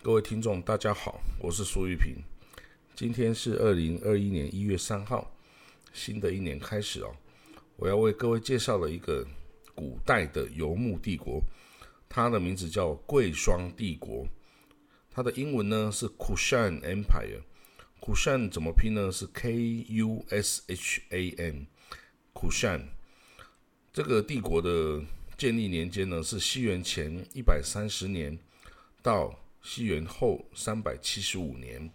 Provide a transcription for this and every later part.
各位听众，大家好，我是苏玉平。今天是二零二一年一月三号，新的一年开始哦。我要为各位介绍了一个古代的游牧帝国，它的名字叫贵霜帝国。它的英文呢是 Kushan Empire。Kushan 怎么拼呢？是 K U S H A N。Kushan 这个帝国的建立年间呢是西元前一百三十年到。西元后三百七十五年，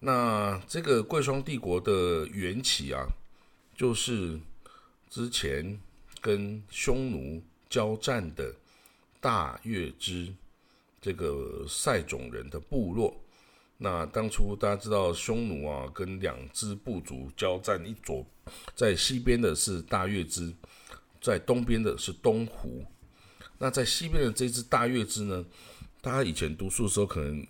那这个贵霜帝国的缘起啊，就是之前跟匈奴交战的大月支这个塞种人的部落。那当初大家知道，匈奴啊跟两支部族交战，一左在西边的是大月支，在东边的是东胡。那在西边的这支大月支呢？大家以前读书的时候，可能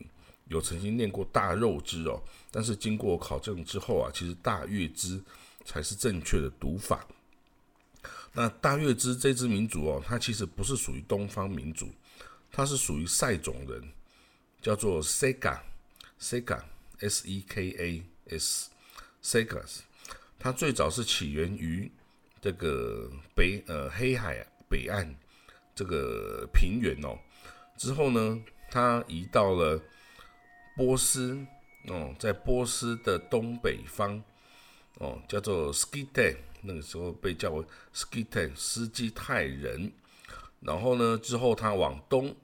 有曾经念过大肉支哦，但是经过考证之后啊，其实大月支才是正确的读法。那大月支这支民族哦，它其实不是属于东方民族，它是属于塞种人，叫做 Sega，Sega，S E K A S，Segas。它最早是起源于这个北呃黑海北岸这个平原哦。之后呢，他移到了波斯哦，在波斯的东北方哦，叫做 s k i t e 那个时候被叫为 s k i t e 斯基泰人。然后呢，之后他往东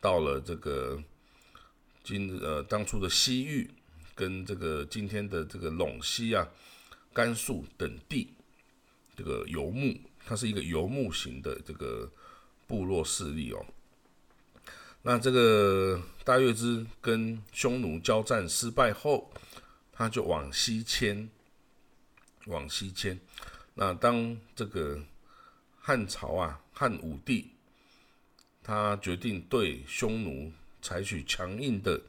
到了这个今呃当初的西域跟这个今天的这个陇西啊、甘肃等地，这个游牧，它是一个游牧型的这个部落势力哦。那这个大月支跟匈奴交战失败后，他就往西迁，往西迁。那当这个汉朝啊，汉武帝，他决定对匈奴采取强硬的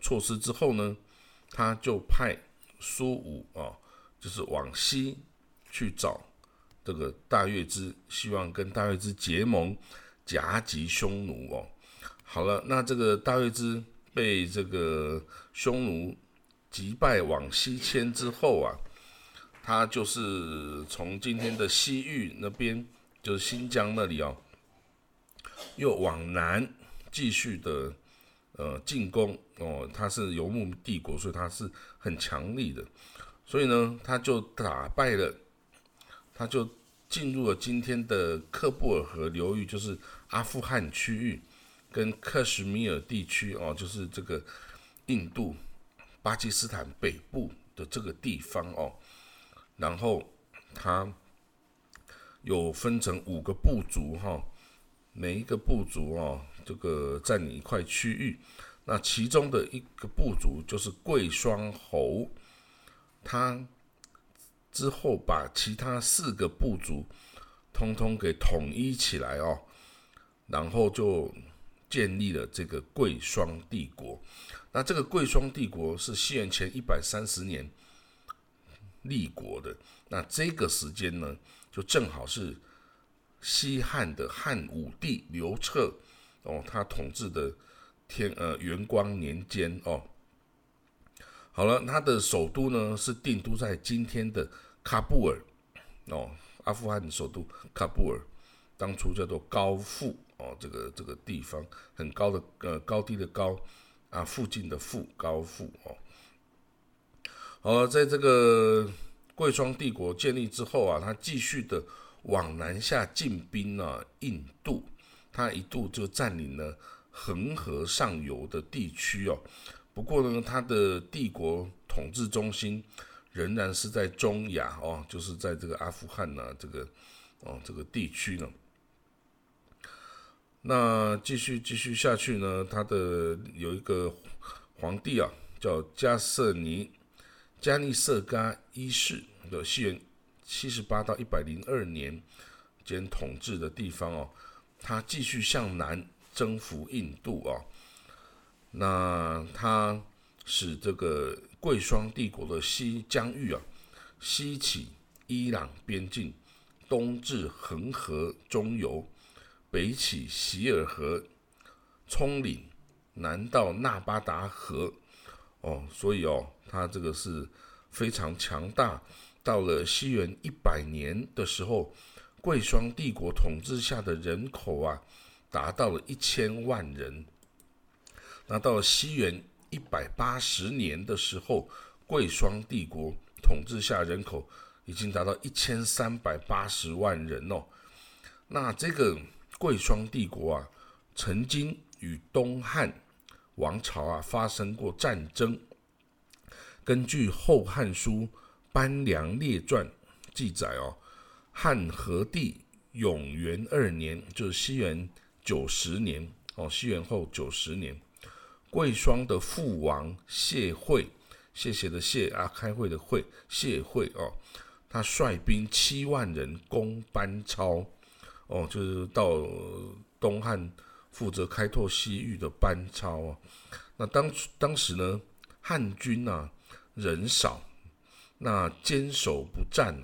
措施之后呢，他就派苏武啊，就是往西去找这个大月支，希望跟大月支结盟，夹击匈奴哦。好了，那这个大月支被这个匈奴击败往西迁之后啊，他就是从今天的西域那边，就是新疆那里哦，又往南继续的呃进攻哦。他是游牧帝国，所以他是很强力的，所以呢，他就打败了，他就进入了今天的克布尔河流域，就是阿富汗区域。跟克什米尔地区哦，就是这个印度、巴基斯坦北部的这个地方哦，然后它有分成五个部族哈，每一个部族哦，这个占领一块区域。那其中的一个部族就是贵霜侯，他之后把其他四个部族通通给统一起来哦，然后就。建立了这个贵霜帝国，那这个贵霜帝国是西元前一百三十年立国的，那这个时间呢，就正好是西汉的汉武帝刘彻哦，他统治的天呃元光年间哦。好了，他的首都呢是定都在今天的喀布尔哦，阿富汗的首都喀布尔，当初叫做高富。哦，这个这个地方很高的，呃，高低的高啊，附近的附高附哦。好，在这个贵霜帝国建立之后啊，他继续的往南下进兵啊，印度，他一度就占领了恒河上游的地区哦。不过呢，他的帝国统治中心仍然是在中亚哦，就是在这个阿富汗呐，这个哦这个地区呢。那继续继续下去呢？他的有一个皇帝啊，叫加瑟尼加尼瑟嘎一世的西元七十八到一百零二年间统治的地方哦，他继续向南征服印度啊。那他使这个贵霜帝国的西疆域啊，西起伊朗边境，东至恒河中游。北起希尔河、葱岭，南到纳巴达河，哦，所以哦，它这个是非常强大。到了西元一百年的时候，贵霜帝国统治下的人口啊，达到了一千万人。那到了西元一百八十年的时候，贵霜帝国统治下人口已经达到一千三百八十万人哦。那这个贵霜帝国啊，曾经与东汉王朝啊发生过战争。根据《后汉书·班良列传》记载哦，汉和帝永元二年，就是西元九十年哦，西元后九十年。贵霜的父王谢惠，谢谢的谢啊，开会的会，谢惠哦，他率兵七万人攻班超，哦，就是到东汉负责开拓西域的班超啊。那当当时呢，汉军啊人少，那坚守不战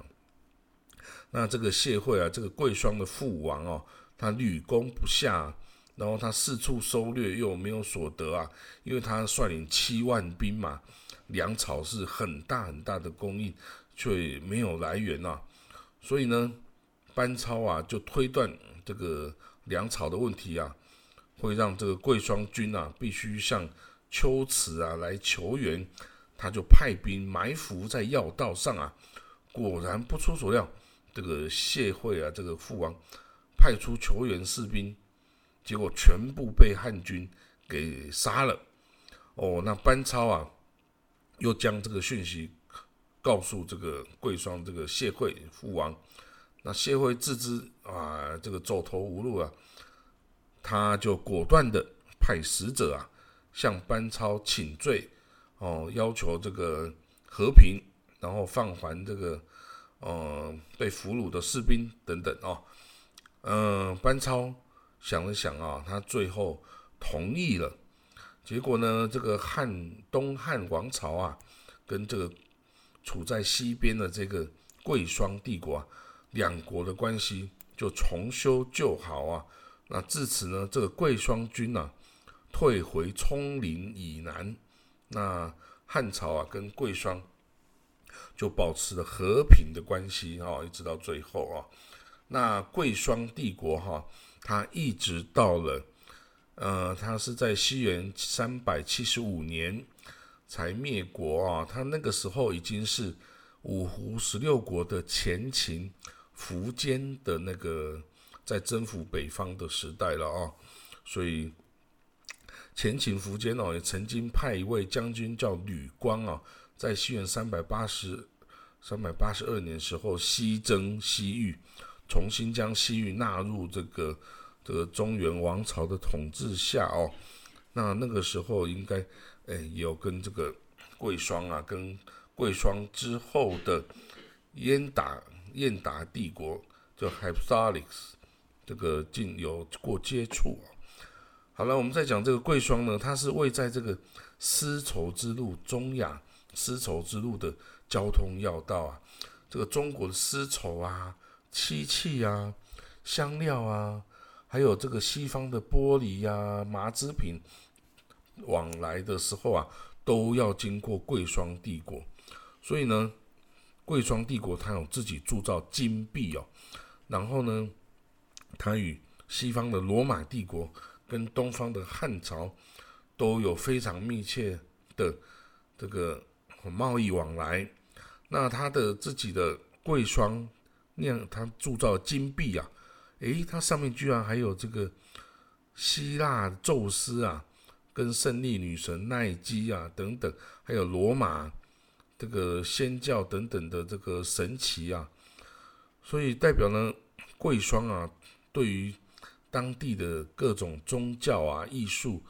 那这个谢惠啊，这个贵霜的父王哦，他屡攻不下。然后他四处搜掠，又没有所得啊，因为他率领七万兵马，粮草是很大很大的供应，却没有来源呐。所以呢，班超啊就推断这个粮草的问题啊，会让这个贵霜军啊必须向秋池啊来求援，他就派兵埋伏在要道上啊。果然不出所料，这个谢惠啊这个父王派出求援士兵。结果全部被汉军给杀了。哦，那班超啊，又将这个讯息告诉这个贵霜这个谢惠父王。那谢惠自知啊，这个走投无路啊，他就果断的派使者啊，向班超请罪，哦，要求这个和平，然后放还这个呃被俘虏的士兵等等哦。嗯，班超。想了想啊，他最后同意了。结果呢，这个汉东汉王朝啊，跟这个处在西边的这个贵霜帝国啊，两国的关系就重修旧好啊。那至此呢，这个贵霜军啊，退回葱岭以南。那汉朝啊，跟贵霜就保持了和平的关系啊，一直到最后啊。那贵霜帝国哈。它一直到了，呃，它是在西元三百七十五年才灭国啊。它那个时候已经是五胡十六国的前秦苻坚的那个在征服北方的时代了啊。所以前秦苻坚哦，也曾经派一位将军叫吕光啊，在西元三百八十三百八十二年时候西征西域。重新将西域纳入这个这个中原王朝的统治下哦，那那个时候应该诶有跟这个贵霜啊，跟贵霜之后的燕达燕达帝国就 h y p s a l i x 这个进有过接触啊。好了，我们再讲这个贵霜呢，它是位在这个丝绸之路中亚丝绸之路的交通要道啊，这个中国的丝绸啊。漆器啊，香料啊，还有这个西方的玻璃呀、麻织品往来的时候啊，都要经过贵霜帝国。所以呢，贵霜帝国它有自己铸造金币哦。然后呢，它与西方的罗马帝国跟东方的汉朝都有非常密切的这个贸易往来。那它的自己的贵霜。那样，他铸造金币啊，诶，它上面居然还有这个希腊宙斯啊，跟胜利女神奈基啊等等，还有罗马这个仙教等等的这个神奇啊，所以代表呢，贵霜啊，对于当地的各种宗教啊、艺术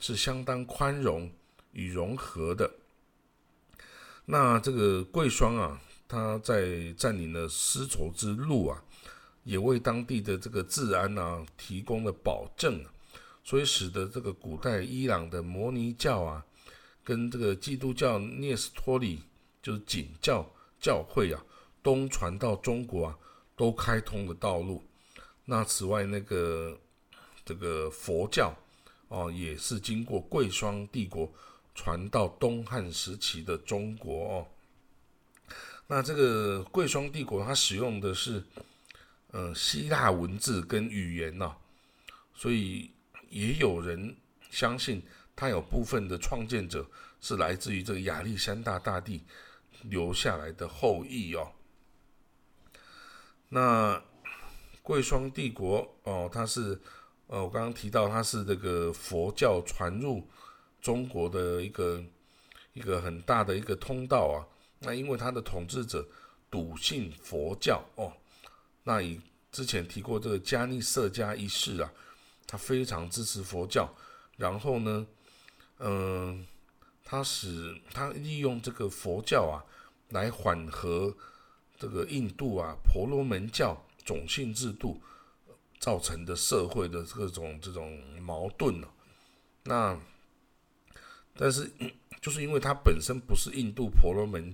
是相当宽容与融合的。那这个贵霜啊。他在占领了丝绸之路啊，也为当地的这个治安啊提供了保证，所以使得这个古代伊朗的摩尼教啊，跟这个基督教聂斯托里就是景教教会啊，东传到中国啊，都开通了道路。那此外，那个这个佛教哦，也是经过贵霜帝国传到东汉时期的中国哦。那这个贵霜帝国，它使用的是呃希腊文字跟语言呢，所以也有人相信它有部分的创建者是来自于这个亚历山大大帝留下来的后裔哦。那贵霜帝国哦，它是呃，我刚刚提到它是这个佛教传入中国的一个一个很大的一个通道啊。那因为他的统治者笃信佛教哦，那以之前提过这个迦尼色迦一世啊，他非常支持佛教，然后呢，嗯，他使他利用这个佛教啊来缓和这个印度啊婆罗门教种姓制度造成的社会的各种这种矛盾呢，那但是。就是因为他本身不是印度婆罗门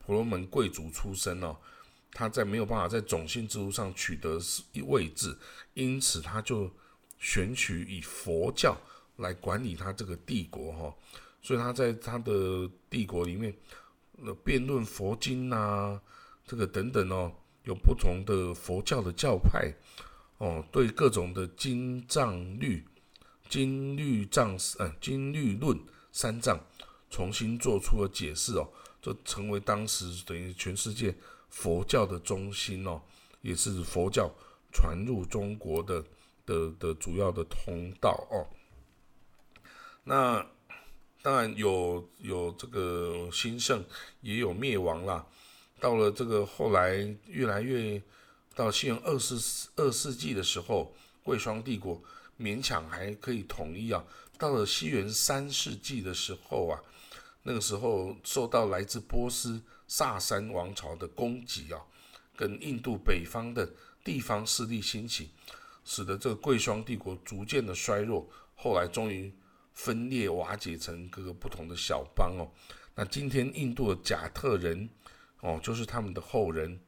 婆罗门贵族出身哦，他在没有办法在种姓制度上取得位置，因此他就选取以佛教来管理他这个帝国哈，所以他在他的帝国里面，呃，辩论佛经呐，这个等等哦，有不同的佛教的教派哦，对各种的经藏律、经律藏嗯经律论三藏。重新做出了解释哦，就成为当时等于全世界佛教的中心哦，也是佛教传入中国的的的主要的通道哦。那当然有有这个兴盛，也有灭亡啦。到了这个后来越来越到西元二世二世纪的时候，贵霜帝国勉强还可以统一啊。到了西元三世纪的时候啊。那个时候受到来自波斯萨珊王朝的攻击啊，跟印度北方的地方势力兴起，使得这个贵霜帝国逐渐的衰弱，后来终于分裂瓦解成各个不同的小邦哦。那今天印度的贾特人哦，就是他们的后人。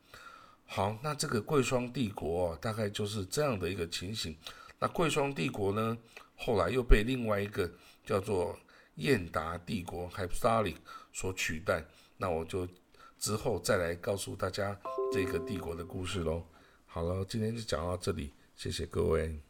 好，那这个贵霜帝国大概就是这样的一个情形。那贵霜帝国呢，后来又被另外一个叫做。燕达帝国 h y p s t a l i c 所取代，那我就之后再来告诉大家这个帝国的故事喽。好了，今天就讲到这里，谢谢各位。